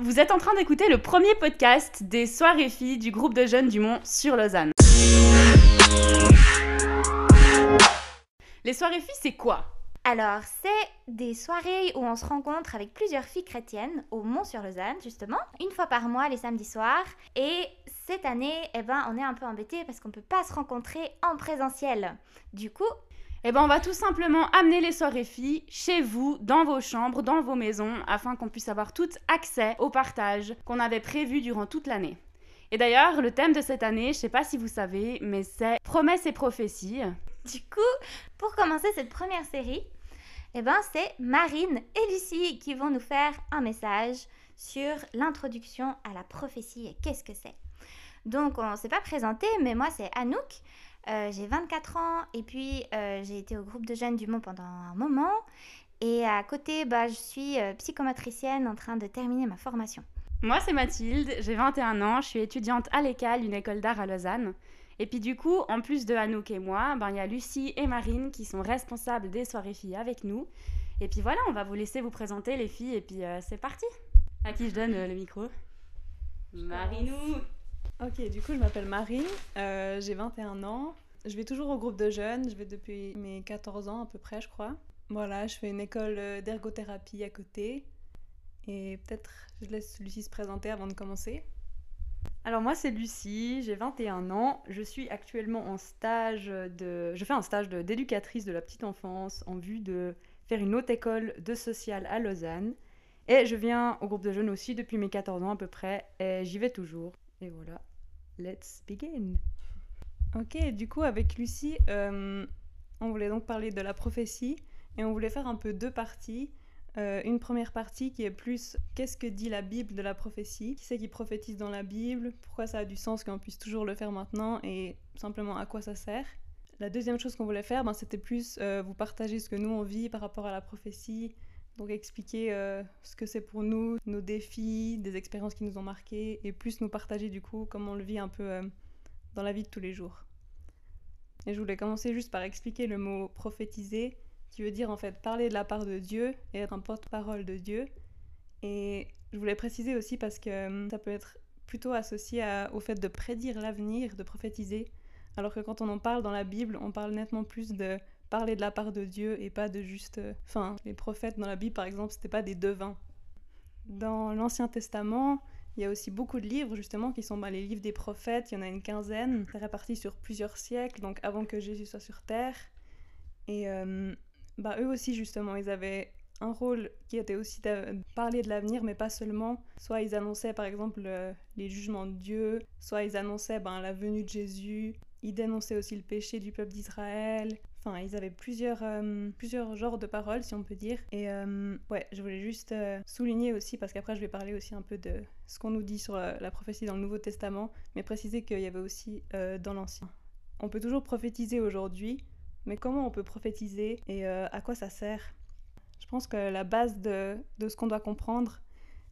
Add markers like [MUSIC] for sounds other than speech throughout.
vous êtes en train d'écouter le premier podcast des soirées filles du groupe de jeunes du Mont sur Lausanne. Les soirées filles, c'est quoi? Alors, c'est des soirées où on se rencontre avec plusieurs filles chrétiennes au Mont-sur-Lausanne, justement, une fois par mois, les samedis soirs. Et cette année, eh ben, on est un peu embêtés parce qu'on ne peut pas se rencontrer en présentiel. Du coup, Eh ben, on va tout simplement amener les soirées filles chez vous, dans vos chambres, dans vos maisons, afin qu'on puisse avoir tout accès au partage qu'on avait prévu durant toute l'année. Et d'ailleurs, le thème de cette année, je sais pas si vous savez, mais c'est promesses et prophéties. du coup, pour commencer cette première série, eh ben, c'est Marine et Lucie qui vont nous faire un message sur l'introduction à la prophétie et qu'est-ce que c'est. Donc, on ne s'est pas présenté, mais moi, c'est Anouk. Euh, j'ai 24 ans et puis euh, j'ai été au groupe de jeunes du Mont pendant un moment. Et à côté, bah, je suis euh, psychomatricienne en train de terminer ma formation. Moi, c'est Mathilde, j'ai 21 ans, je suis étudiante à l'ECAL, une école d'art à Lausanne. Et puis du coup, en plus de Anouk et moi, ben, il y a Lucie et Marine qui sont responsables des soirées filles avec nous. Et puis voilà, on va vous laisser vous présenter les filles et puis euh, c'est parti. À qui je donne euh, le micro? Marinou Ok, du coup, je m'appelle Marine, euh, j'ai 21 ans. Je vais toujours au groupe de jeunes, je vais depuis mes 14 ans à peu près, je crois. Voilà, je fais une école euh, d'ergothérapie à côté. Et peut-être je laisse Lucie se présenter avant de commencer. Alors moi c'est Lucie, j'ai 21 ans, je suis actuellement en stage de... Je fais un stage de- d'éducatrice de, la petite enfance en vue de faire une haute école de social à Lausanne. Et je viens au groupe de jeunes aussi depuis mes 14 ans à peu près, et j'y vais toujours. Et voilà, let's begin. Ok, du coup, avec Lucie, euh, on voulait donc parler de la prophétie et on voulait faire un peu deux parties. Euh, une première partie qui est plus qu'est-ce que dit la Bible de la prophétie? Qui c'est qui prophétise dans la Bible? Pourquoi ça a du sens qu'on puisse toujours le faire maintenant et simplement à quoi ça sert? La deuxième chose qu'on voulait faire, ben, c'était plus euh, vous partager ce que nous on vit par rapport à la prophétie. Donc expliquer euh, ce que c'est pour nous, nos défis, des expériences qui nous ont marqués et plus nous partager du coup comment on le vit un peu euh, dans la vie de tous les jours. Et je voulais commencer juste par expliquer le mot prophétiser, qui veut dire en fait parler de la part de Dieu et être un porte-parole de Dieu. Et je voulais préciser aussi parce que hum, ça peut être plutôt associé au fait de prédire l'avenir, de prophétiser, alors que quand on en parle dans la Bible, on parle nettement plus de parler de la part de Dieu et pas de juste... euh, Enfin, les prophètes dans la Bible par exemple, c'était pas des devins. Dans l'Ancien Testament, il y a aussi beaucoup de livres justement qui sont bah, les livres des prophètes, il y en a une quinzaine, c'est réparti sur plusieurs siècles, donc avant que Jésus soit sur Terre. Et euh, bah, eux aussi justement, ils avaient un rôle qui était aussi de parler de l'avenir, mais pas seulement. Soit ils annonçaient par exemple euh, les jugements de Dieu, soit ils annonçaient ben, la venue de Jésus, ils dénonçaient aussi le péché du peuple d'Israël. Ils avaient plusieurs, euh, plusieurs genres de paroles, si on peut dire. Et euh, ouais, je voulais juste euh, souligner aussi, parce qu'après je vais parler aussi un peu de ce qu'on nous dit sur euh, la prophétie dans le Nouveau Testament, mais préciser qu'il y avait aussi dans l'Ancien. On peut toujours prophétiser aujourd'hui, mais comment on peut prophétiser et à quoi ça sert? Je pense que la base de, de ce qu'on doit comprendre,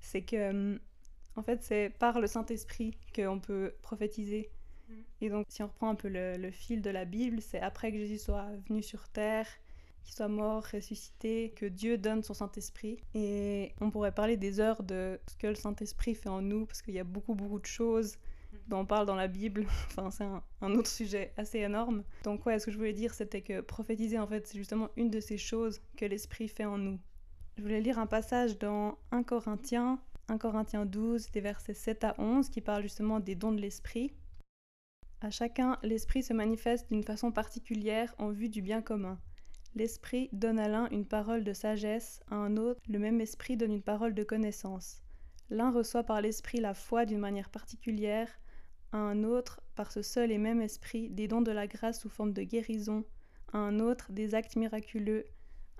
c'est que, en fait, c'est par le Saint-Esprit qu'on peut prophétiser. Et donc, si on reprend un peu le, le fil de la Bible, c'est après que Jésus soit venu sur terre, qu'il soit mort, ressuscité, que Dieu donne son Saint-Esprit. Et on pourrait parler des heures de ce que le Saint-Esprit fait en nous, parce qu'il y a beaucoup, beaucoup de choses dont on parle dans la Bible. [LAUGHS] enfin, c'est un, un autre sujet assez énorme. Donc, ouais, ce que je voulais dire, c'était que prophétiser, en fait, c'est justement une de ces choses que l'Esprit fait en nous. Je voulais lire un passage dans 1 Corinthiens, 1 Corinthiens 12, des versets 7 à 11, qui parle justement des dons de l'Esprit. À chacun, l'Esprit se manifeste d'une façon particulière en vue du bien commun. L'Esprit donne à l'un une parole de sagesse, à un autre, le même Esprit donne une parole de connaissance. L'un reçoit par l'Esprit la foi d'une manière particulière, à un autre, par ce seul et même Esprit, des dons de la grâce sous forme de guérison, à un autre, des actes miraculeux,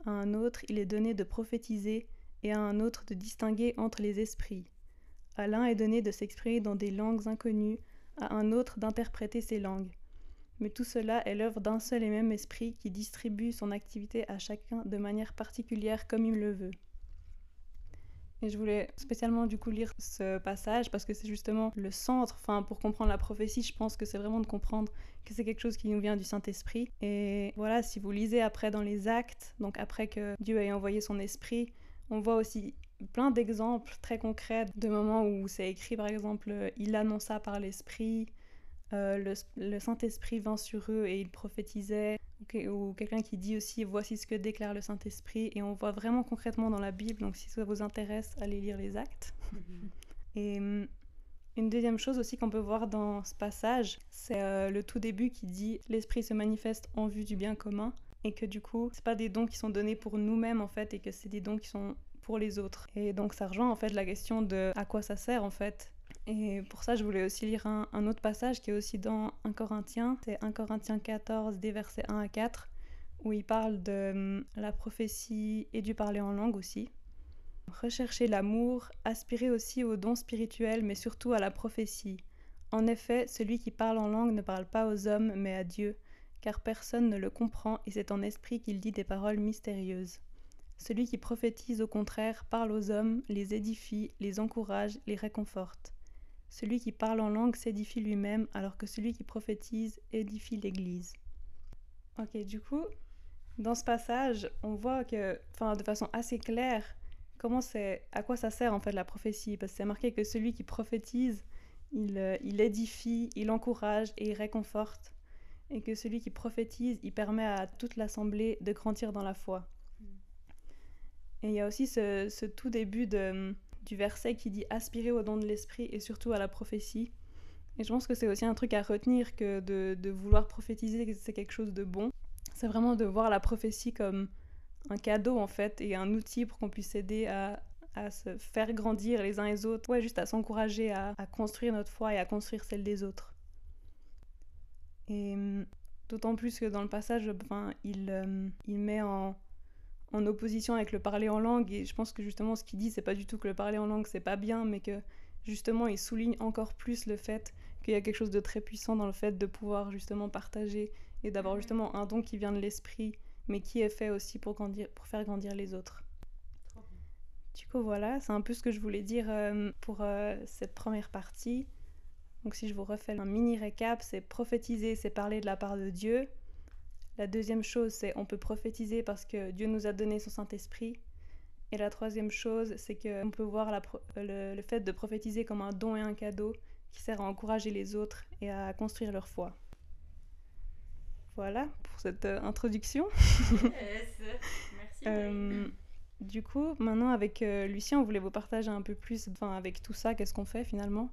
à un autre, il est donné de prophétiser, et à un autre de distinguer entre les esprits. À l'un est donné de s'exprimer dans des langues inconnues, à un autre d'interpréter ces langues. Mais tout cela est l'œuvre d'un seul et même esprit qui distribue son activité à chacun de manière particulière comme il le veut. Et je voulais spécialement du coup lire ce passage parce que c'est justement le centre, enfin pour comprendre la prophétie, je pense que c'est vraiment de comprendre que c'est quelque chose qui nous vient du Saint-Esprit. Et voilà, si vous lisez après dans les actes, donc après que Dieu ait envoyé son esprit, on voit aussi plein d'exemples très concrets de moments où c'est écrit, par exemple, euh, il annonça par l'Esprit, euh, le, Saint-Esprit vint sur eux et il prophétisait, ou, quelqu'un qui dit aussi voici ce que déclare le Saint-Esprit, et on voit vraiment concrètement dans la Bible, donc si ça vous intéresse, allez lire les actes. Mhm. [LAUGHS] et hum, une deuxième chose aussi qu'on peut voir dans ce passage, c'est euh, le tout début qui dit l'Esprit se manifeste en vue du bien commun, et que du coup, c'est pas des dons qui sont donnés pour nous-mêmes en fait, et que c'est des dons qui sont les autres. Et donc ça rejoint en fait la question de à quoi ça sert en fait. Et pour ça, je voulais aussi lire un, autre passage qui est aussi dans 1 Corinthiens, c'est 1 Corinthiens 14, des versets 1 à 4, où il parle de hum, la prophétie et du parler en langue aussi. Recherchez l'amour, aspirez aussi aux dons spirituels, mais surtout à la prophétie. En effet, celui qui parle en langue ne parle pas aux hommes, mais à Dieu, car personne ne le comprend et c'est en esprit qu'il dit des paroles mystérieuses. Celui qui prophétise au contraire parle aux hommes, les édifie, les encourage, les réconforte. Celui qui parle en langue s'édifie lui-même, alors que celui qui prophétise édifie l'Église. Ok, du coup, dans ce passage, on voit que, enfin, de façon assez claire, comment c'est, à quoi ça sert en fait la prophétie, parce que c'est marqué que celui qui prophétise, il, euh, il édifie, il encourage et il réconforte, et que celui qui prophétise, il permet à toute l'assemblée de grandir dans la foi. Et il y a aussi ce, tout début de, du verset qui dit aspirer au don de l'esprit et surtout à la prophétie. Et je pense que c'est aussi un truc à retenir que de, vouloir prophétiser, c'est quelque chose de bon. C'est vraiment de voir la prophétie comme un cadeau en fait et un outil pour qu'on puisse aider à, à, se faire grandir les uns les autres. Ouais, juste à s'encourager à, construire notre foi et à construire celle des autres. Et hum, d'autant plus que dans le passage, enfin, il, hum, il met en, en opposition avec le parler en langue. Et je pense que justement, ce qu'il dit, c'est pas du tout que le parler en langue, c'est pas bien, mais que justement, il souligne encore plus le fait qu'il y a quelque chose de très puissant dans le fait de pouvoir justement partager et d'avoir justement un don qui vient de l'esprit, mais qui est fait aussi pour, grandir, pour faire grandir les autres. Du coup, voilà, c'est un peu ce que je voulais dire euh, pour euh, cette première partie. Donc, si je vous refais un mini récap, c'est prophétiser, c'est parler de la part de Dieu. La deuxième chose, c'est on peut prophétiser parce que Dieu nous a donné son Saint-Esprit. Et la troisième chose, c'est qu'on peut voir le, fait de prophétiser comme un don et un cadeau qui sert à encourager les autres et à construire leur foi. Voilà pour cette euh, introduction. Merci. Euh, du coup, maintenant avec euh, Lucien, on voulait vous partager un peu plus, enfin avec tout ça, qu'est-ce qu'on fait finalement?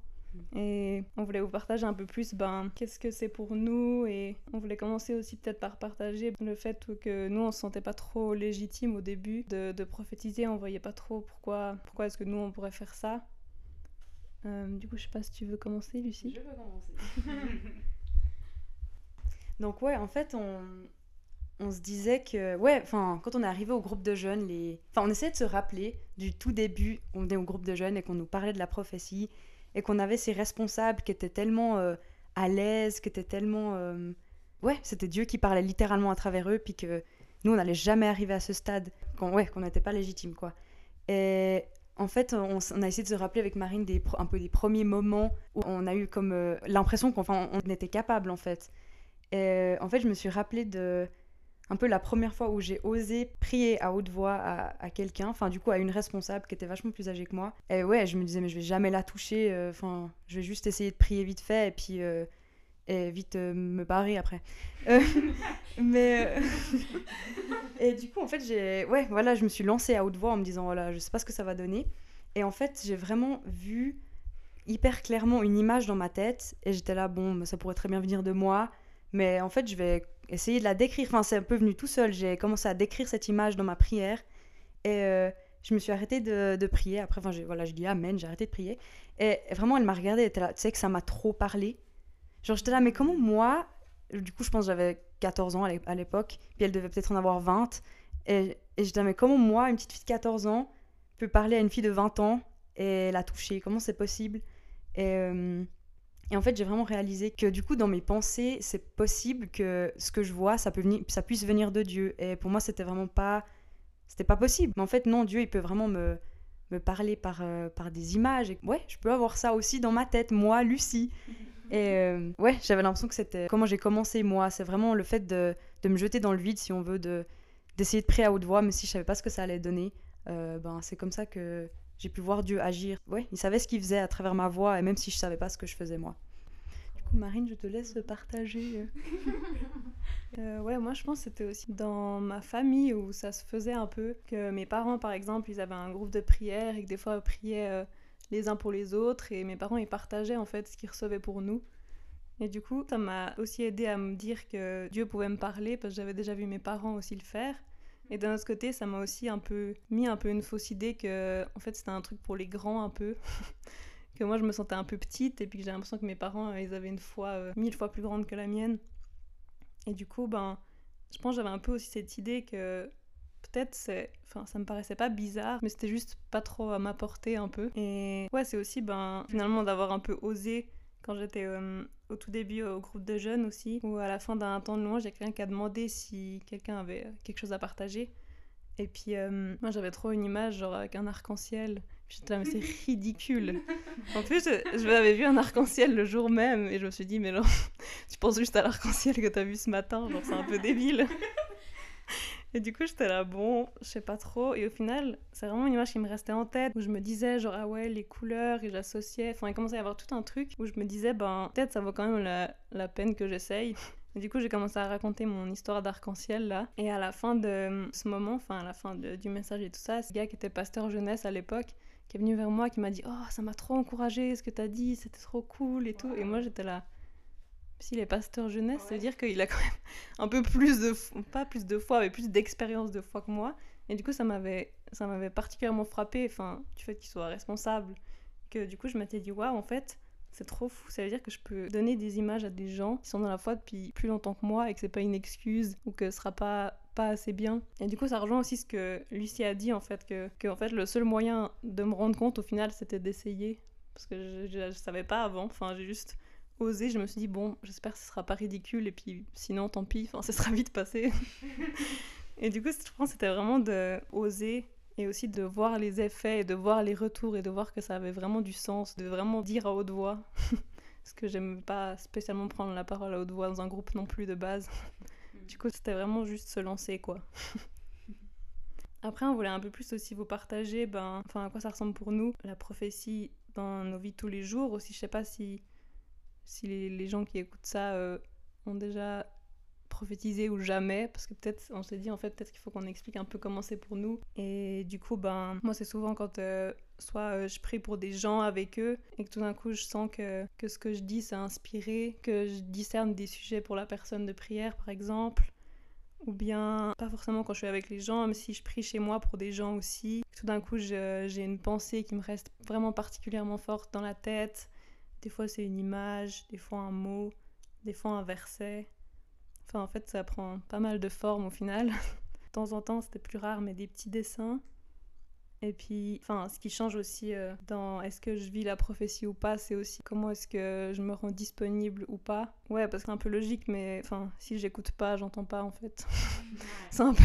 Et on voulait vous partager un peu plus ben, qu'est-ce que c'est pour nous. Et on voulait commencer aussi peut-être par partager le fait que nous, on se sentait pas trop légitime au début de, prophétiser. On voyait pas trop pourquoi, pourquoi est-ce que nous, on pourrait faire ça. Euh, du coup, je sais pas si tu veux commencer, Lucie. Je veux commencer. [LAUGHS] Donc ouais, en fait, on, on se disait que, ouais, enfin, quand on est arrivé au groupe de jeunes, les... enfin, on essayait de se rappeler du tout début, on venait au groupe de jeunes et qu'on nous parlait de la prophétie et qu'on avait ces responsables qui étaient tellement euh, à l'aise, qui étaient tellement... Euh, ouais, c'était Dieu qui parlait littéralement à travers eux, puis que nous, on n'allait jamais arriver à ce stade, qu'on ouais, qu'on n'était pas légitime, quoi. Et en fait, on, a essayé de se rappeler avec Marine un peu des premiers moments où on a eu comme euh, l'impression qu'on on était capable, en fait. Et en fait, je me suis rappelé de un peu la première fois où j'ai osé prier à haute voix à, quelqu'un, enfin du coup à une responsable qui était vachement plus âgée que moi. Et ouais, je me disais mais je vais jamais la toucher, euh, enfin je vais juste essayer de prier vite fait et puis euh, et vite euh, me barrer après. [LAUGHS] mais [LAUGHS] et du coup en fait j'ai ouais voilà je me suis lancée à haute voix en me disant voilà je sais pas ce que ça va donner et en fait j'ai vraiment vu hyper clairement une image dans ma tête et j'étais là bon ça pourrait très bien venir de moi mais en fait je vais essayer de la décrire. Enfin, c'est un peu venu tout seul. J'ai commencé à décrire cette image dans ma prière. Et euh, je me suis arrêtée de, de prier. Après, enfin, voilà, je dis Amen, j'ai arrêté de prier. Et vraiment, elle m'a regardée, elle était là. Tu sais que ça m'a trop parlé. Genre, j'étais là, mais comment moi, du coup, je pense que j'avais 14 ans à l'époque, puis elle devait peut-être en avoir 20. Et, et j'étais là, mais comment moi, une petite fille de 14 ans, peut parler à une fille de 20 ans et la toucher? Comment c'est possible? Et. Euh, et en fait, j'ai vraiment réalisé que du coup, dans mes pensées, c'est possible que ce que je vois, ça, peut venir, ça puisse venir de Dieu. Et pour moi, c'était vraiment pas, c'était pas possible. Mais en fait, non, Dieu, il peut vraiment me, me parler par, euh, par des images. Et ouais, je peux avoir ça aussi dans ma tête, moi, Lucie. [LAUGHS] Et euh, ouais, j'avais l'impression que c'était comment j'ai commencé, moi. C'est vraiment le fait de, de, me jeter dans le vide, si on veut, de d'essayer de prier à haute voix, mais si je savais pas ce que ça allait donner. ben, c'est comme ça que j'ai pu voir Dieu agir. Ouais, il savait ce qu'il faisait à travers ma voix, et même si je savais pas ce que je faisais moi. Du coup, Marine, je te laisse partager. [LAUGHS] Euh, ouais, moi je pense que c'était aussi dans ma famille où ça se faisait un peu. Que mes parents, par exemple, ils avaient un groupe de prière et que des fois ils priaient euh, les uns pour les autres. Et mes parents, ils partageaient en fait ce qu'ils recevaient pour nous. Et du coup, ça m'a aussi aidé à me dire que Dieu pouvait me parler parce que j'avais déjà vu mes parents aussi le faire. Et d'un autre côté, ça m'a aussi un peu mis un peu une fausse idée que en fait c'était un truc pour les grands un peu. [LAUGHS] que moi je me sentais un peu petite et puis que j'ai l'impression que mes parents euh, ils avaient une foi euh, mille fois plus grande que la mienne. Et du coup, ben, je pense j'avais un peu aussi cette idée que peut-être c'est enfin ça me paraissait pas bizarre mais c'était juste pas trop à ma portée un peu et ouais c'est aussi ben finalement d'avoir un peu osé quand j'étais euh, au tout début au groupe de jeunes aussi, ou à la fin d'un temps de louange, il y a quelqu'un qui a demandé si quelqu'un avait quelque chose à partager. Et puis euh, moi j'avais trop une image genre avec un arc-en-ciel. J'étais là, mais c'est [LAUGHS] ridicule. en plus, je, m'avais vu un arc-en-ciel le jour même et je me suis dit, mais non, [LAUGHS] tu penses juste à l'arc-en-ciel que t'as vu ce matin, genre c'est un peu débile. Et du coup, j'étais là, bon, je sais pas trop. Et au final, c'est vraiment une image qui me restait en tête, où je me disais, genre, ah ouais, les couleurs, et j'associais. Enfin, il commençait à y avoir tout un truc où je me disais, ben, peut-être ça vaut quand même la, la peine que j'essaye. Et du coup, j'ai commencé à raconter mon histoire d'arc-en-ciel là. Et à la fin de ce moment, enfin, à la fin du message et tout ça, ce gars qui était pasteur jeunesse à l'époque, qui est venu vers moi, qui m'a dit, oh, ça m'a trop encouragé ce que t'as dit, c'était trop cool et tout. Et moi, j'étais là s'il est pasteur jeunesse, ça veut dire qu'il a quand même un peu plus de, pas plus de foi, mais plus d'expérience de foi que moi. Et du coup, ça m'avait, ça m'avait particulièrement frappé, enfin, du fait qu'il soit responsable. Que du coup, je m'étais dit, waouh, en fait, c'est trop fou. Ça veut dire que je peux donner des images à des gens qui sont dans la foi depuis plus longtemps que moi et que c'est pas une excuse ou que ce sera pas pas assez bien. Et du coup, ça rejoint aussi ce que Lucie a dit en fait que, que en fait le seul moyen de me rendre compte au final, c'était d'essayer parce que je, je, je, savais pas avant. Enfin, j'ai juste osé, je me suis dit, bon, j'espère que ce sera pas ridicule, et puis sinon, tant pis, enfin, [LAUGHS] ça sera vite passé. [LAUGHS] et du coup, je pense que c'était vraiment de oser et aussi de voir les effets et de voir les retours et de voir que ça avait vraiment du sens, de vraiment dire à haute voix. [LAUGHS] Parce que j'aime pas spécialement prendre la parole à haute voix dans un groupe non plus de base. Mm. du coup, c'était vraiment juste se lancer, quoi. Après, on voulait un peu plus aussi vous partager ben, enfin, à quoi ça ressemble pour nous, la prophétie dans nos vies tous les jours. Aussi, je sais pas si si les, gens qui écoutent ça euh, ont déjà prophétisé ou jamais, parce que peut-être on s'est dit en fait peut-être qu'il faut qu'on explique un peu comment c'est pour nous. Et du coup, ben moi c'est souvent quand euh, soit euh, je prie pour des gens avec eux et que tout d'un coup je sens que, que ce que je dis c'est inspiré, que je discerne des sujets pour la personne de prière par exemple. Ou bien, pas forcément quand je suis avec les gens, mais si je prie chez moi pour des gens aussi, tout d'un coup j'ai une pensée qui me reste vraiment particulièrement forte dans la tête, des fois, c'est une image, des fois un mot, des fois un verset. Enfin, en fait, ça prend pas mal de formes au final. [LAUGHS] de temps en temps, c'était plus rare, mais des petits dessins. Et puis, enfin, ce qui change aussi euh, dans est-ce que je vis la prophétie ou pas, c'est aussi comment est-ce que je me rends disponible ou pas. Ouais, parce que c'est un peu logique, mais enfin, si j'écoute pas, j'entends pas en fait. [LAUGHS] c'est un peu,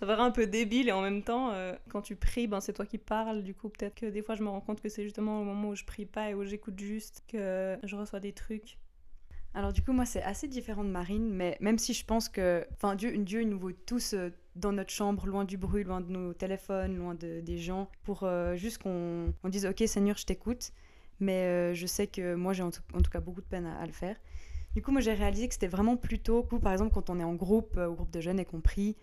ça paraît un peu débile et en même temps, euh, quand tu pries, ben c'est toi qui parles. Du coup, peut-être que des fois, je me rends compte que c'est justement au moment où je prie pas et où j'écoute juste que je reçois des trucs. Alors du coup, moi, c'est assez différent de Marine, mais même si je pense que, enfin, Dieu, Dieu, il nous vaut tous euh, dans notre chambre, loin du bruit, loin de nos téléphones, loin de, des gens, pour euh, juste qu'on on dise Ok, Seigneur, je t'écoute. Mais euh, je sais que moi, j'ai en, tout cas beaucoup de peine à, le faire. Du coup, moi, j'ai réalisé que c'était vraiment plutôt, par exemple, quand on est en groupe, euh, au groupe de jeunes et qu'on prie,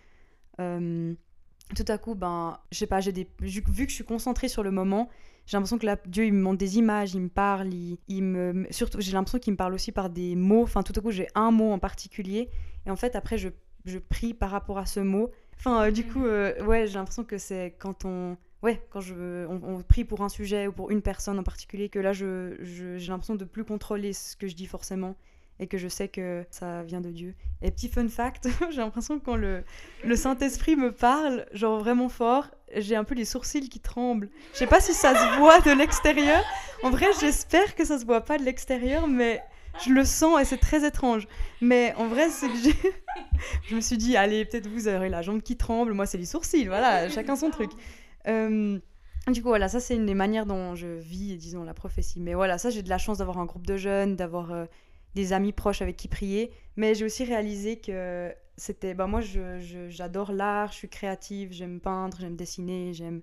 tout à coup, ben, je sais pas, j'ai vu que je suis concentrée sur le moment, j'ai l'impression que là, Dieu, il me montre des images, il me parle, il, me, surtout, j'ai l'impression qu'il me parle aussi par des mots. Enfin, tout à coup, j'ai un mot en particulier, et en fait, après, je je prie par rapport à ce mot. Enfin, euh, du coup, euh, ouais, j'ai l'impression que c'est quand on, ouais, quand je, on, prie pour un sujet ou pour une personne en particulier, que là, je, j'ai l'impression de plus contrôler ce que je dis forcément et que je sais que ça vient de Dieu. Et petit fun fact, [LAUGHS] j'ai l'impression que quand le, le Saint-Esprit me parle, genre vraiment fort, j'ai un peu les sourcils qui tremblent. Je sais pas si ça se voit de l'extérieur. En vrai, j'espère que ça se voit pas de l'extérieur, mais je le sens et c'est très étrange. Mais en vrai, c'est [LAUGHS] je me suis dit, allez, peut-être vous aurez la jambe qui tremble. Moi, c'est les sourcils. Voilà, [LAUGHS] chacun son truc. Euh, du coup, voilà, ça, c'est une des manières dont je vis, disons, la prophétie. Mais voilà, ça, j'ai de la chance d'avoir un groupe de jeunes, d'avoir. Euh, des amis proches avec qui prier. Mais j'ai aussi réalisé que c'était. Bah, moi, j'adore l'art, je suis créative, j'aime peindre, j'aime dessiner, j'aime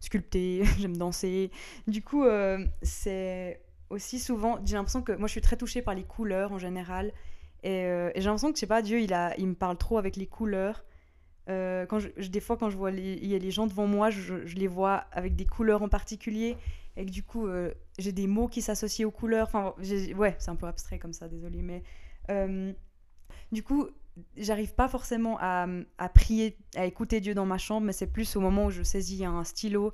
sculpter, [LAUGHS] j'aime danser. Du coup, euh, c'est aussi souvent. J'ai l'impression que moi, je suis très touchée par les couleurs en général. Et, euh, j'ai l'impression que, je sais pas, Dieu, il, a, il me parle trop avec les couleurs. Euh, quand des fois, quand je vois il y a les gens devant moi, je, les vois avec des couleurs en particulier. Et que du coup, j'ai des mots qui s'associent aux couleurs. Enfin, ouais, c'est un peu abstrait comme ça, désolé. Mais du coup, j'arrive pas forcément à, prier, à écouter Dieu dans ma chambre, mais c'est plus au moment où je saisis un stylo,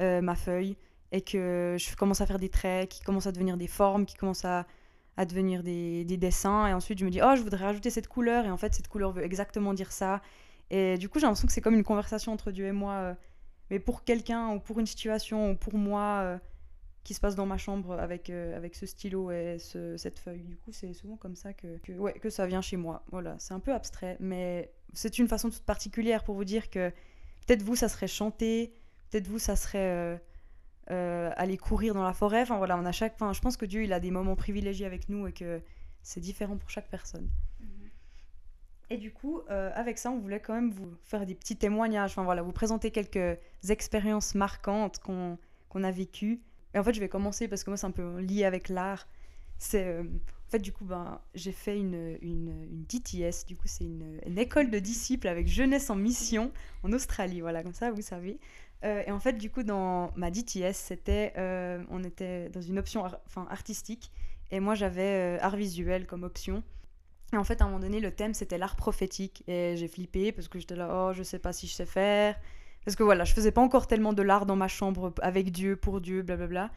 euh, ma feuille, et que je commence à faire des traits, qui commencent à devenir des formes, qui commencent à, à devenir des, des, dessins, et ensuite je me dis, oh, je voudrais rajouter cette couleur, et en fait, cette couleur veut exactement dire ça. Et du coup, j'ai l'impression que c'est comme une conversation entre Dieu et moi, euh, mais pour quelqu'un, ou pour une situation, ou pour moi. Euh, qui se passe dans ma chambre avec, euh, avec ce stylo et cette feuille. Du coup, c'est souvent comme ça que, que, ouais, que ça vient chez moi. Voilà, c'est un peu abstrait, mais c'est une façon toute particulière pour vous dire que peut-être vous, ça serait chanter, peut-être vous, ça serait euh, euh, aller courir dans la forêt. Enfin voilà, on a chaque. Enfin, je pense que Dieu, il a des moments privilégiés avec nous et que c'est différent pour chaque personne. Mm-hmm. Et du coup, avec ça, on voulait quand même vous faire des petits témoignages, enfin voilà, vous présenter quelques expériences marquantes qu'on qu'on a vécues et en fait, je vais commencer parce que moi, c'est un peu lié avec l'art. C'est. Euh, en fait, du coup, ben, j'ai fait une, une, une, DTS, du coup, c'est une, une, école de disciples avec jeunesse en mission en Australie, voilà, comme ça, vous savez. Euh, et en fait, du coup, dans ma DTS, c'était, euh, on était dans une option enfin, artistique, et moi, j'avais art visuel comme option. Et en fait, à un moment donné, le thème, c'était l'art prophétique, et j'ai flippé parce que j'étais là, oh, je sais pas si je sais faire. Parce que voilà, je faisais pas encore tellement de l'art dans ma chambre avec Dieu, pour Dieu, blablabla.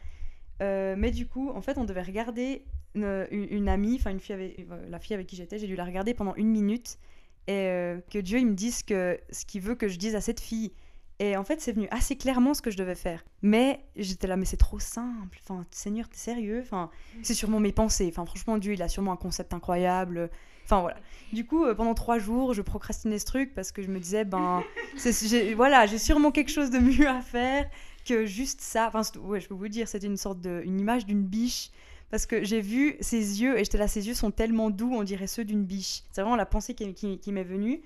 Euh, mais du coup, en fait, on devait regarder une, amie, enfin une fille avec, euh, la fille avec qui j'étais, j'ai dû la regarder pendant une minute et euh, que Dieu il me dise ce qu'il veut que je dise à cette fille. Et en fait, c'est venu assez clairement ce que je devais faire. Mais j'étais là, mais c'est trop simple. Enfin, Seigneur, t'es sérieux? Enfin, c'est sûrement mes pensées. Enfin, franchement, Dieu, il a sûrement un concept incroyable. Enfin voilà. Du coup, euh, pendant trois jours, je procrastinais ce truc parce que je me disais, ben, [LAUGHS] voilà, j'ai sûrement quelque chose de mieux à faire que juste ça. Enfin, ouais, je peux vous dire, c'était une sorte de, une image d'une biche parce que j'ai vu ses yeux et j'étais là, ses yeux sont tellement doux, on dirait ceux d'une biche. C'est vraiment la pensée qui, qui, m'est venue.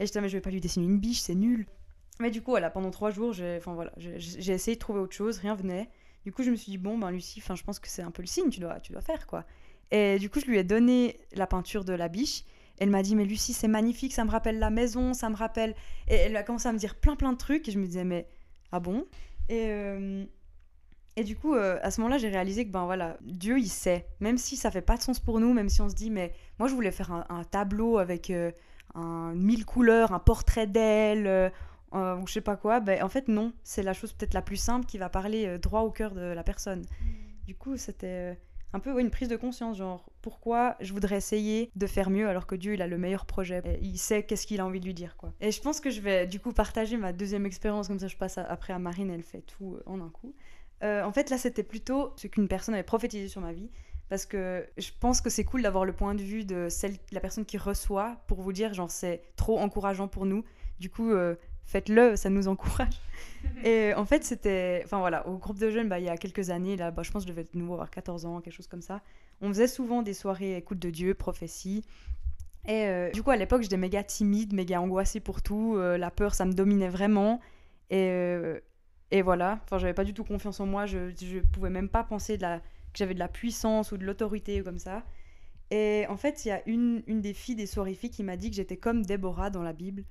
Et j'étais, mais je vais pas lui dessiner une biche, c'est nul. Mais du coup, voilà, pendant trois jours, j'ai, voilà, essayé de trouver autre chose, rien venait. Du coup, je me suis dit, bon, ben Lucie, je pense que c'est un peu le signe, tu dois, tu dois faire quoi. Et du coup, je lui ai donné la peinture de la biche. Elle m'a dit, mais Lucie, c'est magnifique, ça me rappelle la maison, ça me rappelle. Et elle a commencé à me dire plein plein de trucs. Et je me disais, mais ah bon? Et, euh, et du coup, euh, à ce moment-là, j'ai réalisé que ben voilà, Dieu, il sait. Même si ça fait pas de sens pour nous, même si on se dit, mais moi, je voulais faire un, tableau avec euh, un, mille couleurs, un portrait d'elle. Ou je sais pas quoi, ben, en fait non, c'est la chose peut-être la plus simple qui va parler droit au cœur de la personne. Mmh. Du coup, c'était un peu une prise de conscience, genre pourquoi je voudrais essayer de faire mieux alors que Dieu il a le meilleur projet, il sait qu'est-ce qu'il a envie de lui dire quoi. Et je pense que je vais du coup partager ma deuxième expérience comme ça je passe après à Marine, elle fait tout euh, en un coup. Euh, en fait là c'était plutôt ce qu'une personne avait prophétisé sur ma vie parce que je pense que c'est cool d'avoir le point de vue de celle, la personne qui reçoit pour vous dire genre c'est trop encourageant pour nous. Du coup, euh, faites-le, ça nous encourage. [LAUGHS] Et en fait, c'était. Enfin voilà, au groupe de jeunes, bah, il y a quelques années, là, bah, je pense que je devais de nouveau avoir 14 ans, quelque chose comme ça. On faisait souvent des soirées écoute de Dieu, prophétie. Et euh, du coup, à l'époque, j'étais méga timide, méga angoissée pour tout. Euh, la peur, ça me dominait vraiment. Et, euh, et voilà, enfin, j'avais pas du tout confiance en moi. Je, je pouvais même pas penser de la... que j'avais de la puissance ou de l'autorité ou comme ça. Et en fait, il y a une, une des filles des soirées filles qui m'a dit que j'étais comme Déborah dans la Bible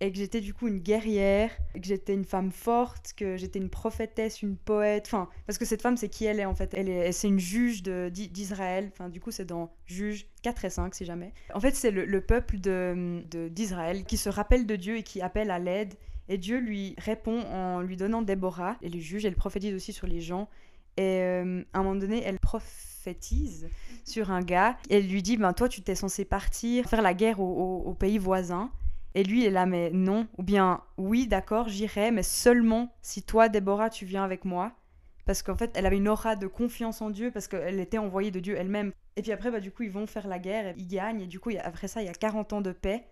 et que j'étais du coup une guerrière, que j'étais une femme forte, que j'étais une prophétesse, une poète, enfin, parce que cette femme, c'est qui elle est en fait. Elle est, c'est une juge d'Israël, enfin, du coup, c'est dans Juge 4 et 5, si jamais. En fait, c'est le, peuple d'Israël de, qui se rappelle de Dieu et qui appelle à l'aide. Et Dieu lui répond en lui donnant Déborah, et les juges, elle prophétise aussi sur les gens. Et euh, à un moment donné, elle prophétise sur un gars. Elle lui dit, ben toi, tu t'es censé partir faire la guerre au pays voisin. Et lui, il est là, mais non. Ou bien, oui, d'accord, j'irai, mais seulement si toi, Déborah, tu viens avec moi. Parce qu'en fait, elle avait une aura de confiance en Dieu, parce qu'elle était envoyée de Dieu elle-même. Et puis après, bah, du coup, ils vont faire la guerre, ils gagnent, et du coup, après ça, il y a 40 ans de paix.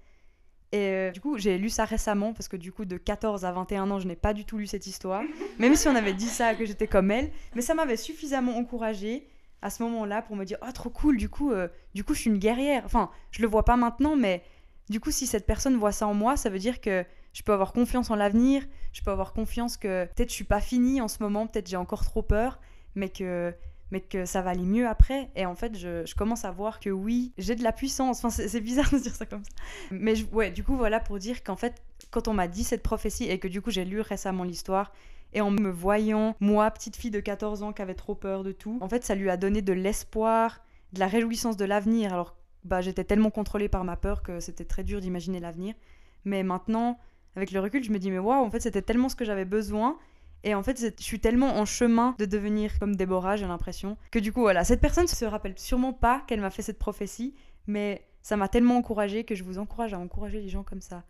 Et euh, du coup, j'ai lu ça récemment, parce que du coup, de 14 à 21 ans, je n'ai pas du tout lu cette histoire. [LAUGHS] Même si on avait dit ça, que j'étais comme elle. Mais ça m'avait suffisamment encouragée à ce moment-là pour me dire oh trop cool du coup euh, du coup je suis une guerrière enfin je le vois pas maintenant mais du coup si cette personne voit ça en moi ça veut dire que je peux avoir confiance en l'avenir je peux avoir confiance que peut-être je suis pas finie en ce moment peut-être j'ai encore trop peur mais que mais que ça va aller mieux après. Et en fait, je, commence à voir que oui, j'ai de la puissance. Enfin, c'est bizarre [LAUGHS] de dire ça comme ça. Mais ouais, du coup, voilà pour dire qu'en fait, quand on m'a dit cette prophétie et que du coup, j'ai lu récemment l'histoire, et en me voyant, moi, petite fille de 14 ans qui avait trop peur de tout, en fait, ça lui a donné de l'espoir, de la réjouissance de l'avenir. Alors, bah, j'étais tellement contrôlée par ma peur que c'était très dur d'imaginer l'avenir. Mais maintenant, avec le recul, je me dis, mais waouh, en fait, c'était tellement ce que j'avais besoin. Et en fait, je suis tellement en chemin de devenir comme Déborah, j'ai l'impression, que du coup, voilà, cette personne ne se rappelle sûrement pas qu'elle m'a fait cette prophétie, mais ça m'a tellement encouragée que je vous encourage à encourager les gens comme ça.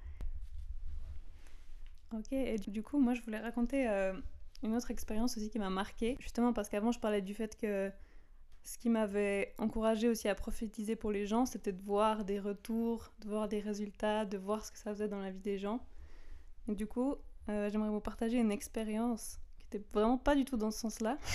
Ok, et du coup, moi, je voulais raconter euh, une autre expérience aussi qui m'a marquée, justement parce qu'avant, je parlais du fait que ce qui m'avait encouragée aussi à prophétiser pour les gens, c'était de voir des retours, de voir des résultats, de voir ce que ça faisait dans la vie des gens. Et du coup, euh, j'aimerais vous partager une expérience qui était vraiment pas du tout dans ce sens-là. [LAUGHS]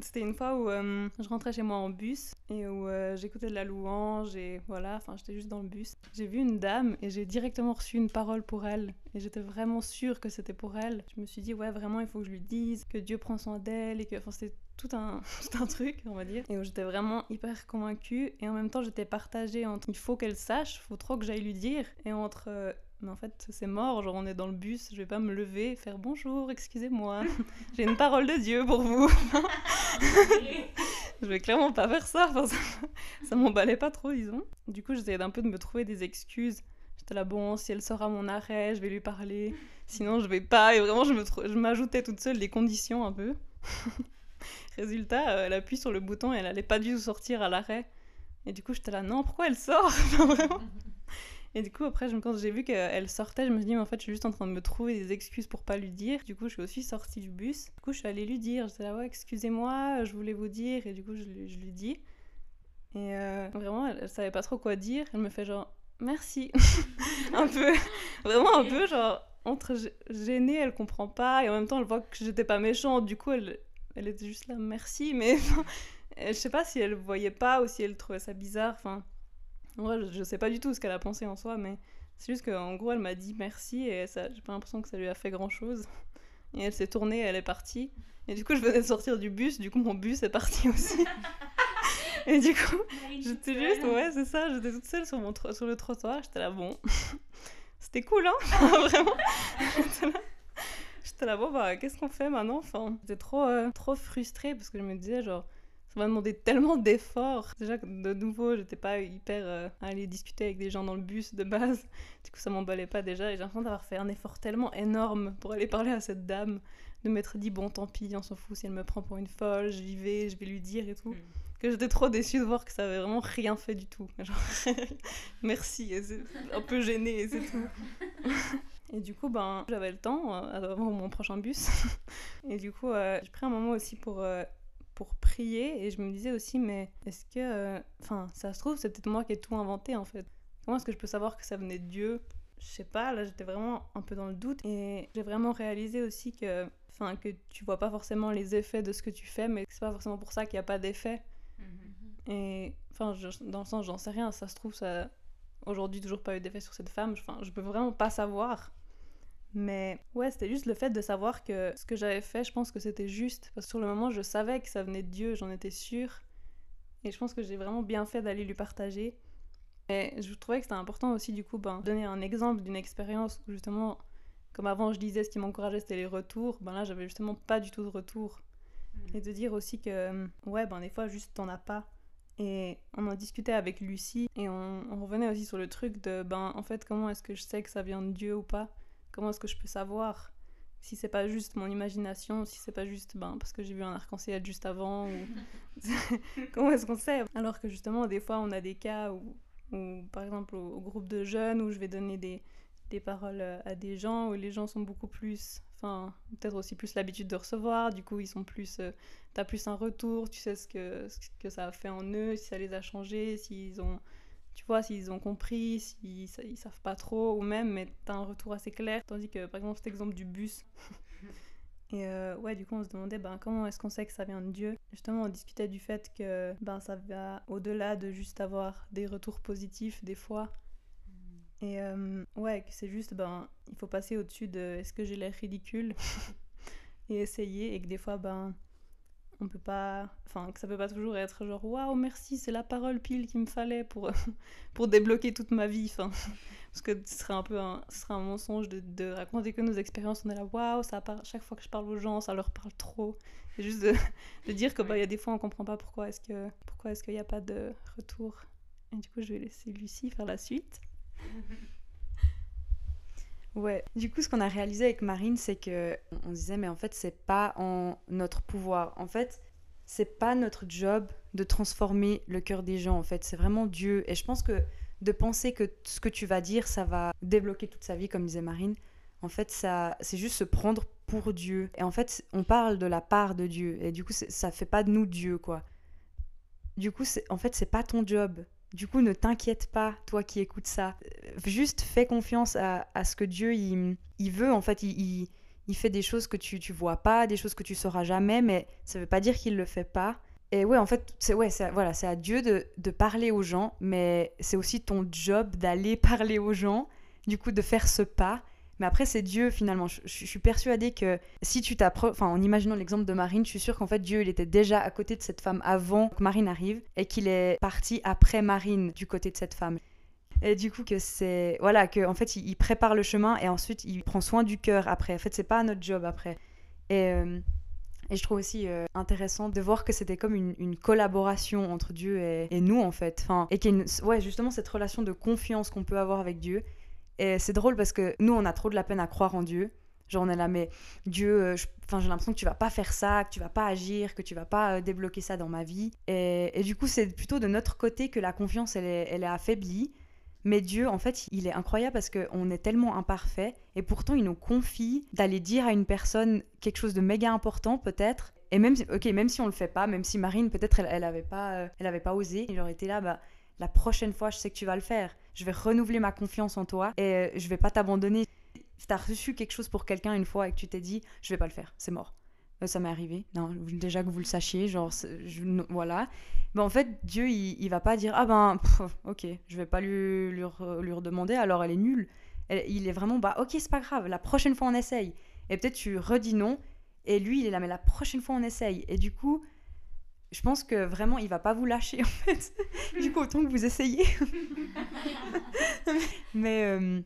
C'était une fois où euh, je rentrais chez moi en bus et où euh, j'écoutais de la louange et voilà, enfin j'étais juste dans le bus. J'ai vu une dame et j'ai directement reçu une parole pour elle et j'étais vraiment sûre que c'était pour elle. Je me suis dit ouais vraiment il faut que je lui dise que Dieu prend soin d'elle et que enfin c'était tout un, [LAUGHS] tout un truc on va dire et où j'étais vraiment hyper convaincue et en même temps j'étais partagée entre il faut qu'elle sache, faut trop que j'aille lui dire et entre mais en fait c'est mort, genre on est dans le bus, je vais pas me lever, faire bonjour, excusez-moi, [LAUGHS] j'ai une parole de Dieu pour vous. [LAUGHS] je vais clairement pas faire ça, ça m'emballait pas trop disons. Du coup j'essayais un peu de me trouver des excuses. J'étais là bon, si elle sort à mon arrêt, je vais lui parler, sinon je vais pas, et vraiment je m'ajoutais toute seule des conditions un peu. [LAUGHS] Résultat, euh, elle appuie sur le bouton et elle allait pas du tout sortir à l'arrêt. Et du coup j'étais là non, pourquoi elle sort? [LAUGHS] Et du coup, après, quand j'ai vu qu'elle sortait, je me suis dit, mais en fait, je suis juste en train de me trouver des excuses pour pas lui dire. Du coup, je suis aussi sortie du bus. Du coup, je suis allée lui dire. J'étais là, ouais, excusez-moi, je voulais vous dire. Et du coup, je, lui dis. Et euh, vraiment, elle, savait pas trop quoi dire. Elle me fait genre, merci. [LAUGHS] un peu, vraiment un peu, genre, entre gênée, elle comprend pas. Et en même temps, elle voit que j'étais pas méchante. Du coup, elle, elle était juste là, merci. Mais [LAUGHS] je sais pas si elle voyait pas ou si elle trouvait ça bizarre. Enfin. Moi, je, sais pas du tout ce qu'elle a pensé en soi, mais c'est juste qu'en gros, elle m'a dit merci et ça, j'ai pas l'impression que ça lui a fait grand chose. Et elle s'est tournée, elle est partie. Et du coup, je venais de sortir du bus, du coup, mon bus est parti [LAUGHS] aussi. [LAUGHS] et du coup, j'étais juste, ouais, c'est ça, j'étais toute seule sur, mon sur le trottoir, j'étais là, bon. C'était cool, hein Vraiment. J'étais là, bon, bah, qu'est-ce qu'on fait maintenant Enfin, j'étais trop, euh, trop frustrée parce que je me disais, genre, ça m'a demandé tellement d'efforts. Déjà, de nouveau, j'étais pas hyper euh, à aller discuter avec des gens dans le bus de base. [LAUGHS] Du coup, ça m'emballait pas déjà. Et j'ai l'impression d'avoir fait un effort tellement énorme pour aller parler à cette dame, de m'être dit, bon, tant pis, on s'en fout si elle me prend pour une folle, j'y vais, je vais lui dire et tout. Mm. Que j'étais trop déçue de voir que ça avait vraiment rien fait du tout. [LAUGHS] Genre, [LAUGHS] merci, un peu gênée et c'est tout. Et du coup, ben, j'avais le temps euh, avant mon prochain bus. [LAUGHS] et du coup, euh, j'ai pris un moment aussi pour pour prier. Et je me disais aussi mais est-ce que euh, enfin ça se trouve c'est peut-être moi qui ai tout inventé en fait. Comment est-ce que je peux savoir que ça venait de Dieu? Je sais pas là j'étais vraiment un peu dans le doute. Et j'ai vraiment réalisé aussi que enfin que tu vois pas forcément les effets de ce que tu fais mais c'est pas forcément pour ça qu'il n'y a pas d'effet. Mm-hmm. et enfin dans le sens j'en sais rien. Ça se trouve ça aujourd'hui toujours pas eu d'effet sur cette femme. Enfin je peux vraiment pas savoir mais ouais, c'était juste le fait de savoir que ce que j'avais fait, je pense que c'était juste. Parce que sur le moment, je savais que ça venait de Dieu, j'en étais sûre. Et je pense que j'ai vraiment bien fait d'aller lui partager. Et je trouvais que c'était important aussi, du coup, ben, donner un exemple d'une expérience où justement, comme avant je disais, ce qui m'encourageait c'était les retours, ben là j'avais justement pas du tout de retour. Mmh. Et de dire aussi que, ouais, ben des fois juste t'en as pas. Et on en discutait avec Lucie et on, on revenait aussi sur le truc de, ben en fait, comment est-ce que je sais que ça vient de Dieu ou pas? Comment est-ce que je peux savoir si c'est pas juste mon imagination, si c'est pas juste ben, parce que j'ai vu un arc-en-ciel juste avant. [LAUGHS] Comment est-ce qu'on sait? Alors que justement, des fois, on a des cas où, par exemple, au, groupe de jeunes, où je vais donner des, des paroles à des gens, où les gens sont beaucoup plus... Enfin, peut-être aussi plus l'habitude de recevoir, du coup, ils sont plus... Euh, t'as plus un retour, tu sais ce que, ce que ça a fait en eux, si ça les a changés, s'ils ont tu vois, s'ils ont compris, s'ils ils savent pas trop, ou même, mais tu as un retour assez clair. Tandis que, par exemple, cet exemple du bus, [LAUGHS] Et euh, ouais, du coup, on se demandait ben, comment est-ce qu'on sait que ça vient de Dieu? Justement, on discutait du fait que ben, ça va au-delà de juste avoir des retours positifs des fois. Et euh, ouais, que c'est juste, ben, il faut passer au-dessus de est-ce que j'ai l'air ridicule? [LAUGHS] Et essayer. Et que des fois, ben, on peut pas. Enfin, que ça peut pas toujours être genre waouh, merci, c'est la parole pile qu'il me fallait pour, [LAUGHS] pour débloquer toute ma vie. Enfin, parce que ce serait un peu un, ce serait un mensonge de, de raconter que nos expériences. On est là, waouh, ça part, chaque fois que je parle aux gens, ça leur parle trop. C'est juste de, [LAUGHS] de dire que bah, il y a des fois on comprend pas pourquoi est-ce que pourquoi est-ce qu'il n'y a pas de retour. Et du coup, je vais laisser Lucie faire la suite. [LAUGHS] Ouais, du coup, ce qu'on a réalisé avec Marine, c'est que on disait, mais en fait, c'est pas en notre pouvoir. En fait, c'est pas notre job de transformer le cœur des gens. En fait, c'est vraiment Dieu. Et je pense que de penser que ce que tu vas dire, ça va débloquer toute sa vie, comme disait Marine, en fait, ça, c'est juste se prendre pour Dieu. Et en fait, on parle de la part de Dieu. Et du coup, ça fait pas de nous Dieu, quoi. Du coup, en fait, c'est pas ton job. Du coup, ne t'inquiète pas, toi qui écoutes ça. Euh, juste fais confiance à, ce que Dieu, il, veut. En fait, il, fait des choses que tu, tu vois pas, des choses que tu sauras jamais, mais ça veut pas dire qu'il le fait pas. Et ouais, en fait, c'est ouais, voilà, à Dieu de, de, parler aux gens, mais c'est aussi ton job d'aller [LAUGHS] parler aux gens, du coup, de faire ce pas. Mais après, c'est Dieu finalement. Je, suis persuadée que si tu t'approches, en imaginant l'exemple de Marine, je suis sûre qu'en fait, Dieu, il était déjà à côté de cette femme avant que Marine arrive et qu'il est parti après Marine du côté de cette femme. Et du coup, que c'est. Voilà, qu'en en fait, il, prépare le chemin et ensuite, il prend soin du cœur après. En fait, c'est pas notre job après. Et. Euh, et je trouve aussi euh, intéressant de voir que c'était comme une, collaboration entre Dieu et, et, nous, en fait. Enfin, et qu'il ouais, justement, cette relation de confiance qu'on peut avoir avec Dieu. Et c'est drôle parce que nous, on a trop de la peine à croire en Dieu. Genre, on est là, mais Dieu, euh, j'ai l'impression que tu vas pas faire ça, que tu vas pas agir, que tu vas pas euh, débloquer ça dans ma vie. Et, du coup, c'est plutôt de notre côté que la confiance, elle est, affaiblie. Mais Dieu, en fait, il est incroyable parce qu'on est tellement imparfait et pourtant il nous confie d'aller dire à une personne quelque chose de méga important peut-être. Et même, ok, même si on le fait pas, même si Marine peut-être elle, elle avait pas, euh, elle pas osé, il aurait été là, bah la prochaine fois, je sais que tu vas le faire. Je vais renouveler ma confiance en toi et euh, je vais pas t'abandonner. Si tu as reçu quelque chose pour quelqu'un une fois et que tu t'es dit, je vais pas le faire, c'est mort. Euh, ça m'est arrivé. Déjà que vous le sachiez, genre, voilà. Mais en fait, Dieu, il, va pas dire, ah ben, ok, je vais pas lui, lui, lui, redemander, alors elle est nulle. il est vraiment, bah, ok, c'est pas grave, la prochaine fois on essaye. Et peut-être tu redis non, et lui, il est là, mais la prochaine fois on essaye. Et du coup, je pense que vraiment, il va pas vous lâcher [LAUGHS] en fait. du coup, autant que vous essayez. [LAUGHS] Mais euh,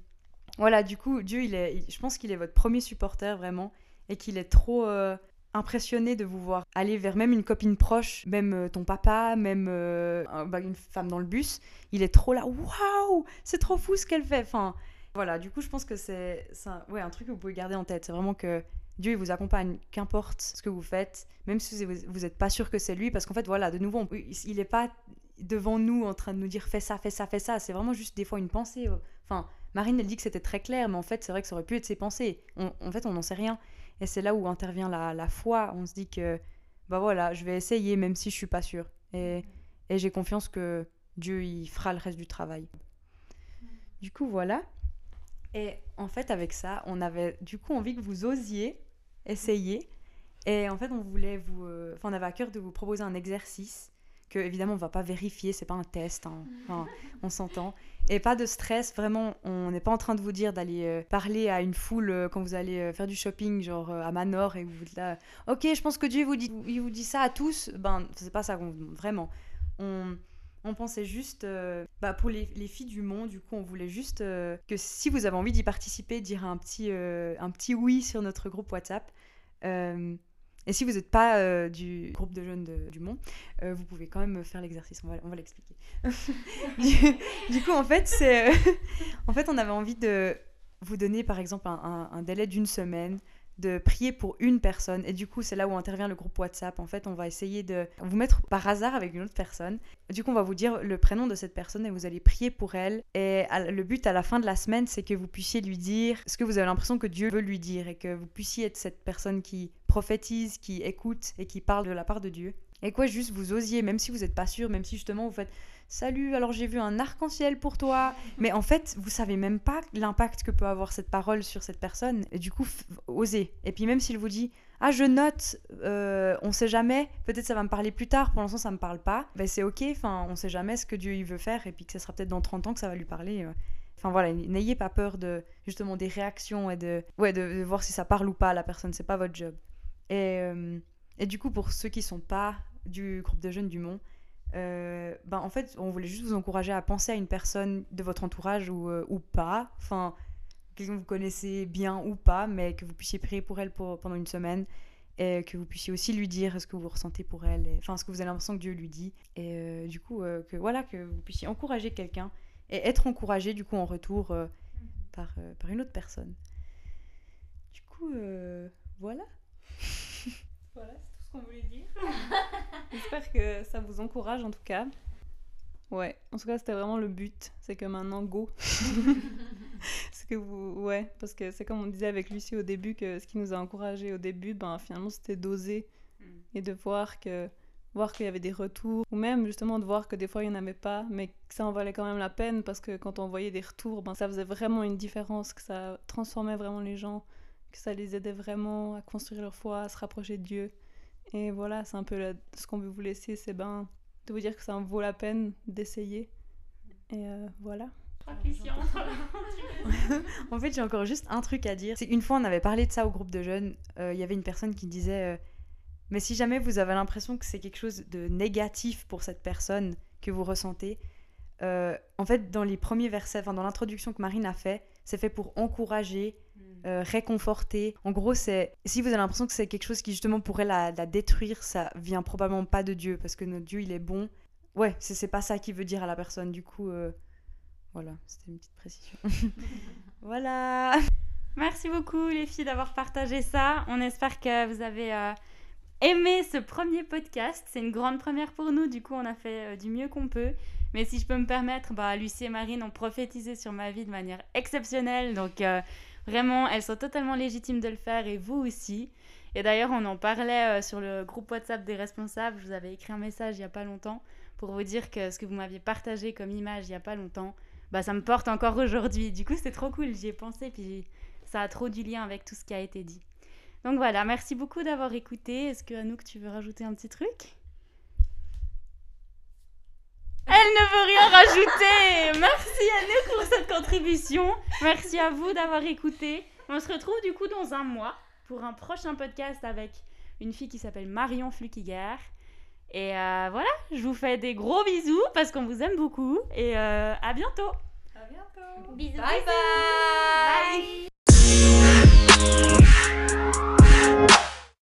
voilà, du coup, Dieu, il est, je pense qu'il est votre premier supporter vraiment et qu'il est trop euh, impressionné de vous voir aller vers même une copine proche, même euh, ton papa, même bah, une femme dans le bus. Il est trop là, waouh, c'est trop fou ce qu'elle fait. Enfin, voilà, du coup, je pense que c'est ouais, un truc que vous pouvez garder en tête. C'est vraiment que Dieu il vous accompagne, qu'importe ce que vous faites, même si vous n'êtes pas sûr que c'est lui, parce qu'en fait, voilà, de nouveau, il n'est pas devant nous en train de nous dire fais ça, fais ça, fais ça. C'est vraiment juste des fois une pensée. Euh. Enfin, Marine, elle dit que c'était très clair, mais en fait, c'est vrai que ça aurait pu être ses pensées. en fait, on n'en sait rien. Et c'est là où intervient la, foi. On se dit que, bah voilà, je vais essayer, même si je suis pas sûre. Et, et j'ai confiance que Dieu, il fera le reste du travail. Du coup, voilà. Et en fait, avec ça, on avait du coup envie que vous osiez essayer. Et en fait, on voulait vous, euh, enfin, on avait à cœur de vous proposer un exercice que évidemment on va pas vérifier, c'est pas un test, hein. [LAUGHS] on s'entend. Et pas de stress, vraiment, on n'est pas en train de vous dire d'aller euh, parler à une foule euh, quand vous allez faire du shopping, genre à Manor, et vous dites là, ok, je pense que Dieu vous dit, il vous dit ça à tous. Ben, c'est pas ça qu'on vraiment. On, on pensait juste, bah, pour les, les, filles du monde, du coup, on voulait juste que si vous avez envie d'y participer, dire un petit, un petit oui sur notre groupe WhatsApp. Euh, et si vous n'êtes pas euh, du groupe de jeunes du Mont, euh, vous pouvez quand même faire l'exercice. On va, va l'expliquer. [LAUGHS] du, coup, en fait, [LAUGHS] en fait, on avait envie de vous donner, par exemple, un délai d'une semaine de prier pour une personne. Et du coup, c'est là où intervient le groupe WhatsApp. En fait, on va essayer de vous mettre par hasard avec une autre personne. Du coup, on va vous dire le prénom de cette personne et vous allez prier pour elle. Et le but à la fin de la semaine, c'est que vous puissiez lui dire ce que vous avez l'impression que Dieu veut lui dire et que vous puissiez être cette personne qui prophétise, qui écoute et qui parle de la part de Dieu. Et quoi, juste vous osiez, même si vous n'êtes pas sûr, même si justement vous faites Salut, alors j'ai vu un arc-en-ciel pour toi. [LAUGHS] Mais en fait, vous savez même pas l'impact que peut avoir cette parole sur cette personne. Et du coup, osez. Et puis même s'il vous dit ah je note, euh, on sait jamais, peut-être ça va me parler plus tard, pour l'instant ça me parle pas, ben c'est ok, enfin on sait jamais ce que Dieu il veut faire et puis que ce sera peut-être dans 30 ans que ça va lui parler. Enfin voilà, n'ayez pas peur de justement des réactions et de ouais de, voir si ça parle ou pas à la personne, c'est pas votre job. Et, euh, et du coup pour ceux qui sont pas du groupe de jeunes du Mont, ben en fait on voulait juste vous encourager à penser à une personne de votre entourage ou, ou pas, enfin quelqu'un que vous connaissez bien ou pas, mais que vous puissiez prier pour elle pour, pendant une semaine et que vous puissiez aussi lui dire ce que vous ressentez pour elle, enfin ce que vous avez l'impression que Dieu lui dit, et euh, du coup euh, que voilà que vous puissiez encourager quelqu'un et être encouragé du coup en retour euh, par, par une autre personne. Du coup voilà. voilà, ce qu'on voulait dire. [LAUGHS] J'espère que ça vous encourage en tout cas. Ouais, en tout cas, c'était vraiment le but. C'est que maintenant, go. [LAUGHS] ce que vous. Ouais, parce que c'est comme on disait avec Lucie au début, que ce qui nous a encouragé au début, ben, finalement, c'était d'oser mm. et de voir que voir qu'il y avait des retours, ou même justement de voir que des fois il n'y en avait pas, mais que ça en valait quand même la peine parce que quand on voyait des retours, ben, ça faisait vraiment une différence, que ça transformait vraiment les gens, que ça les aidait vraiment à construire leur foi, à se rapprocher de Dieu. Et voilà, c'est un peu ce qu'on veut vous laisser, c'est ben de vous dire que ça en vaut la peine d'essayer. Et euh, voilà. [LAUGHS] en fait, j'ai encore juste un truc à dire. C'est une fois, on avait parlé de ça au groupe de jeunes. Euh, il y avait une personne qui disait euh, Mais si jamais vous avez l'impression que c'est quelque chose de négatif pour cette personne que vous ressentez, en fait, dans les premiers versets, dans l'introduction que Marine a fait, c'est fait pour encourager, hmm. réconforter. En gros, c'est si vous avez l'impression que c'est quelque chose qui justement pourrait la, détruire, ça vient probablement pas de Dieu parce que notre Dieu il est bon. Ouais, c'est pas ça qu'il veut dire à la personne. Du coup, voilà, c'était une petite précision. [LAUGHS] voilà. Merci beaucoup les filles d'avoir partagé ça. On espère que vous avez euh, aimé ce premier podcast. C'est une grande première pour nous. Du coup, on a fait euh, du mieux qu'on peut. Mais si je peux me permettre, bah, Lucie et Marine ont prophétisé sur ma vie de manière exceptionnelle. Donc euh, vraiment, elles sont totalement légitimes de le faire et vous aussi. Et d'ailleurs, on en parlait sur le groupe WhatsApp des responsables. Je vous avais écrit un message il n'y a pas longtemps pour vous dire que ce que vous m'aviez partagé comme image il n'y a pas longtemps, bah, ça me porte encore aujourd'hui. Du coup, c'est trop cool, j'y ai pensé, puis ça a trop du lien avec tout ce qui a été dit. Donc voilà, merci beaucoup d'avoir écouté. Est-ce que Anouk, tu veux rajouter un petit truc? Elle ne veut rien rajouter Merci Anouk pour cette contribution. Merci à vous d'avoir écouté. On se retrouve du coup dans un mois pour un prochain podcast avec une fille qui s'appelle Marion Flukiger. Et euh, voilà, je vous fais des gros bisous parce qu'on vous aime beaucoup. Et euh, à bientôt. À bientôt. Bisous. bye. bye.